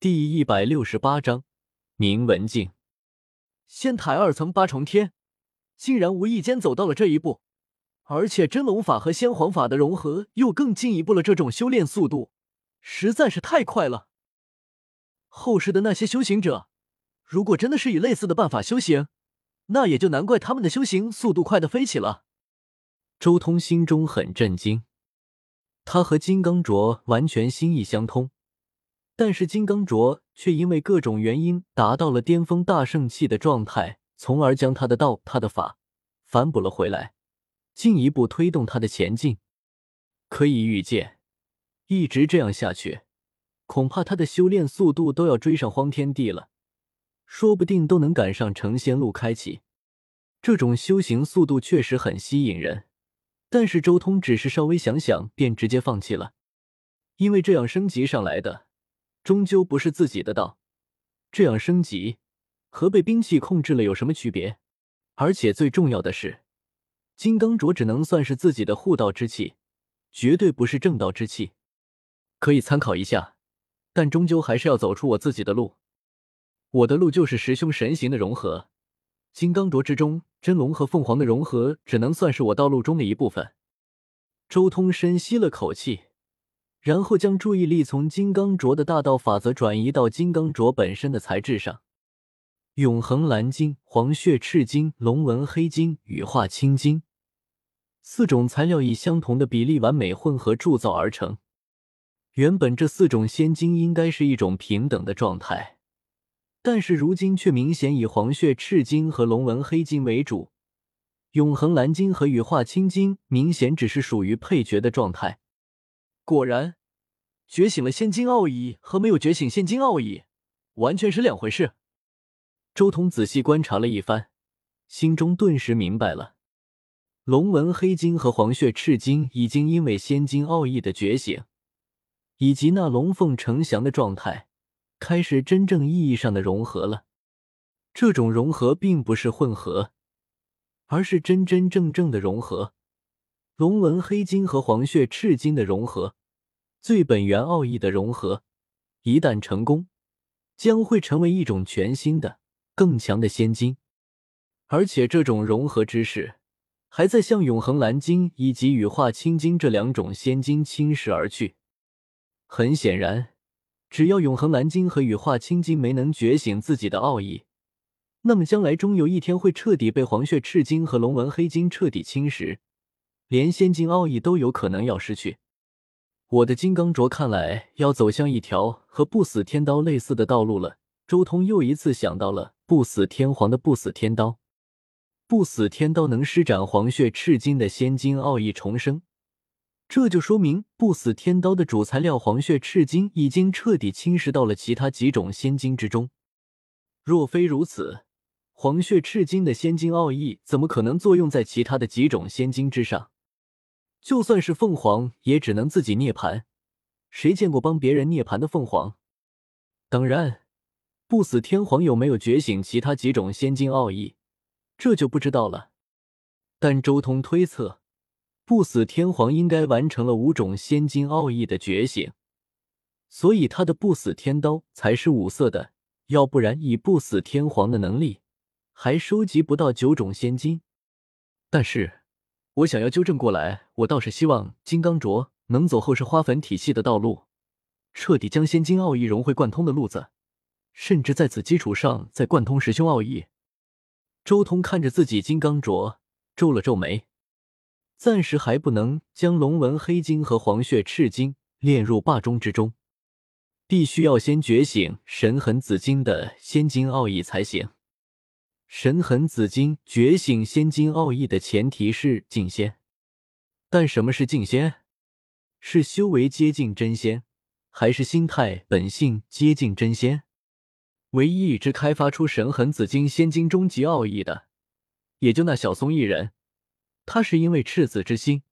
第一百六十八章，明文镜。仙台二层八重天，竟然无意间走到了这一步，而且真龙法和仙皇法的融合又更进一步了。这种修炼速度实在是太快了。后世的那些修行者，如果真的是以类似的办法修行，那也就难怪他们的修行速度快的飞起了。周通心中很震惊，他和金刚镯完全心意相通。但是金刚镯却因为各种原因达到了巅峰大圣气的状态，从而将他的道、他的法反补了回来，进一步推动他的前进。可以预见，一直这样下去，恐怕他的修炼速度都要追上荒天地了，说不定都能赶上成仙路开启。这种修行速度确实很吸引人，但是周通只是稍微想想便直接放弃了，因为这样升级上来的。终究不是自己的道，这样升级和被兵器控制了有什么区别？而且最重要的是，金刚镯只能算是自己的护道之气，绝对不是正道之气。可以参考一下，但终究还是要走出我自己的路。我的路就是十凶神形的融合，金刚镯之中真龙和凤凰的融合，只能算是我道路中的一部分。周通深吸了口气。然后将注意力从金刚镯的大道法则转移到金刚镯本身的材质上。永恒蓝金、黄血赤金、龙纹黑金、羽化青金，四种材料以相同的比例完美混合铸造而成。原本这四种仙金应该是一种平等的状态，但是如今却明显以黄血赤金和龙纹黑金为主，永恒蓝金和羽化青金明显只是属于配角的状态。果然，觉醒了仙金奥义和没有觉醒仙金奥义完全是两回事。周通仔细观察了一番，心中顿时明白了：龙纹黑金和黄血赤金已经因为仙金奥义的觉醒，以及那龙凤呈祥的状态，开始真正意义上的融合了。这种融合并不是混合，而是真真正正的融合。龙纹黑金和黄血赤金的融合。最本源奥义的融合，一旦成功，将会成为一种全新的、更强的仙金。而且这种融合之势，还在向永恒蓝金以及羽化青金这两种仙金侵蚀而去。很显然，只要永恒蓝金和羽化青金没能觉醒自己的奥义，那么将来终有一天会彻底被黄血赤金和龙纹黑金彻底侵蚀，连仙金奥义都有可能要失去。我的金刚镯看来要走向一条和不死天刀类似的道路了。周通又一次想到了不死天皇的不死天刀，不死天刀能施展黄血赤金的仙金奥义重生，这就说明不死天刀的主材料黄血赤金已经彻底侵蚀到了其他几种仙金之中。若非如此，黄血赤金的仙金奥义怎么可能作用在其他的几种仙金之上？就算是凤凰，也只能自己涅槃。谁见过帮别人涅槃的凤凰？当然，不死天皇有没有觉醒其他几种仙金奥义，这就不知道了。但周通推测，不死天皇应该完成了五种仙金奥义的觉醒，所以他的不死天刀才是五色的。要不然，以不死天皇的能力，还收集不到九种仙金。但是。我想要纠正过来，我倒是希望金刚镯能走后世花粉体系的道路，彻底将仙金奥义融会贯通的路子，甚至在此基础上再贯通十凶奥义。周通看着自己金刚镯，皱了皱眉，暂时还不能将龙纹黑金和黄血赤金炼入霸中之中，必须要先觉醒神痕紫金的仙金奥义才行。神痕紫金觉醒仙金奥义的前提是净仙，但什么是净仙？是修为接近真仙，还是心态本性接近真仙？唯一一只开发出神痕紫金仙金终极奥义的，也就那小松一人。他是因为赤子之心，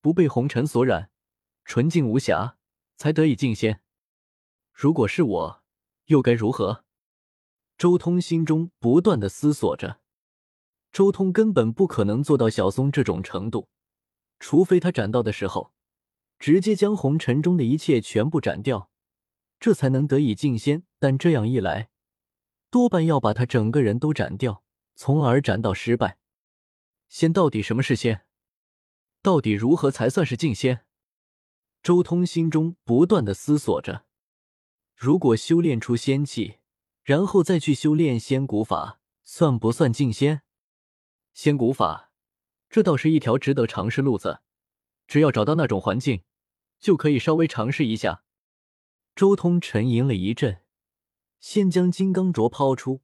不被红尘所染，纯净无瑕，才得以进仙。如果是我，又该如何？周通心中不断的思索着，周通根本不可能做到小松这种程度，除非他斩道的时候，直接将红尘中的一切全部斩掉，这才能得以进仙。但这样一来，多半要把他整个人都斩掉，从而斩到失败。仙到底什么是仙？到底如何才算是进仙？周通心中不断的思索着。如果修炼出仙气，然后再去修炼仙骨法，算不算进仙？仙骨法，这倒是一条值得尝试路子。只要找到那种环境，就可以稍微尝试一下。周通沉吟了一阵，先将金刚镯抛出，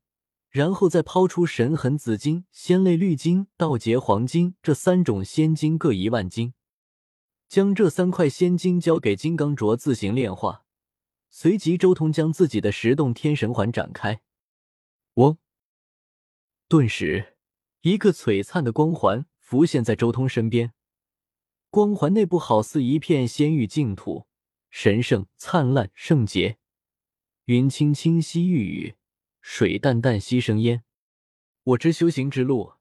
然后再抛出神痕紫金、仙泪绿金、道劫黄金这三种仙金各一万金，将这三块仙金交给金刚镯自行炼化。随即，周通将自己的十洞天神环展开，嗡！顿时，一个璀璨的光环浮现在周通身边。光环内部好似一片仙域净土，神圣灿烂圣洁。云清清兮欲雨，水淡淡兮生烟。我之修行之路，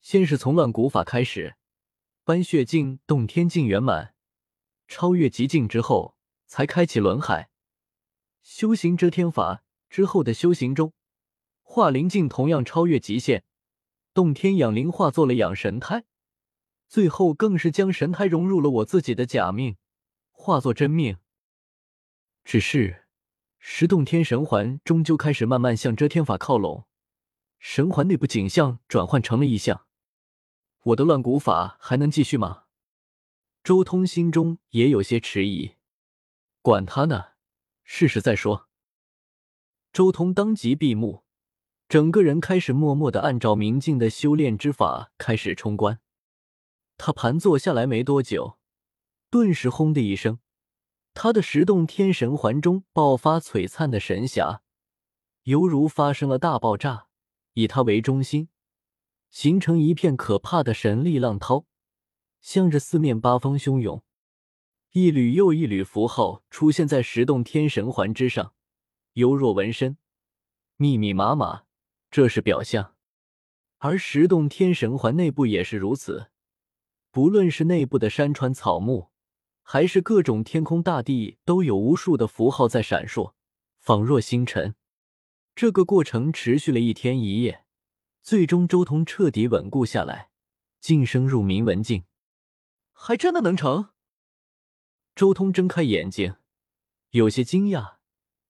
先是从乱古法开始，搬血境、洞天境圆满，超越极境之后，才开启轮海。修行遮天法之后的修行中，化灵境同样超越极限，洞天养灵化作了养神胎，最后更是将神胎融入了我自己的假命，化作真命。只是十洞天神环终究开始慢慢向遮天法靠拢，神环内部景象转换成了异象。我的乱古法还能继续吗？周通心中也有些迟疑。管他呢。试试再说。周通当即闭目，整个人开始默默的按照明镜的修炼之法开始冲关。他盘坐下来没多久，顿时轰的一声，他的十洞天神环中爆发璀璨的神霞，犹如发生了大爆炸，以他为中心，形成一片可怕的神力浪涛，向着四面八方汹涌。一缕又一缕符号出现在十洞天神环之上，犹若纹身，密密麻麻。这是表象，而十洞天神环内部也是如此。不论是内部的山川草木，还是各种天空大地，都有无数的符号在闪烁，仿若星辰。这个过程持续了一天一夜，最终周通彻底稳固下来，晋升入明文境，还真的能成。周通睁开眼睛，有些惊讶。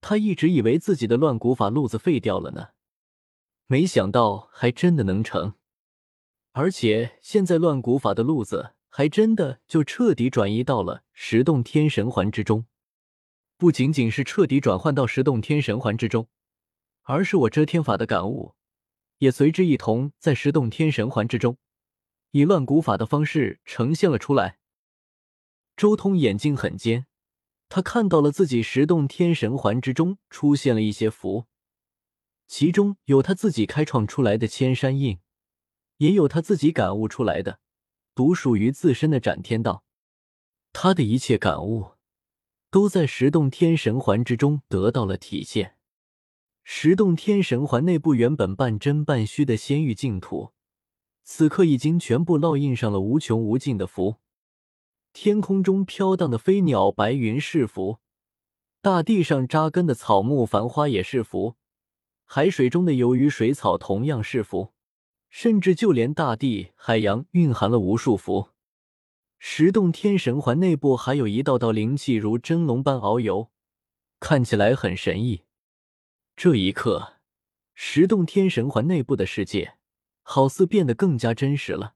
他一直以为自己的乱古法路子废掉了呢，没想到还真的能成。而且现在乱古法的路子还真的就彻底转移到了十洞天神环之中。不仅仅是彻底转换到十洞天神环之中，而是我遮天法的感悟也随之一同在十洞天神环之中，以乱古法的方式呈现了出来。周通眼睛很尖，他看到了自己十洞天神环之中出现了一些符，其中有他自己开创出来的千山印，也有他自己感悟出来的独属于自身的斩天道。他的一切感悟都在十洞天神环之中得到了体现。十洞天神环内部原本半真半虚的仙域净土，此刻已经全部烙印上了无穷无尽的符。天空中飘荡的飞鸟、白云是福；大地上扎根的草木、繁花也是福；海水中的游鱼、水草同样是福；甚至就连大地、海洋蕴含了无数福。十洞天神环内部还有一道道灵气，如真龙般遨游，看起来很神异。这一刻，十洞天神环内部的世界好似变得更加真实了。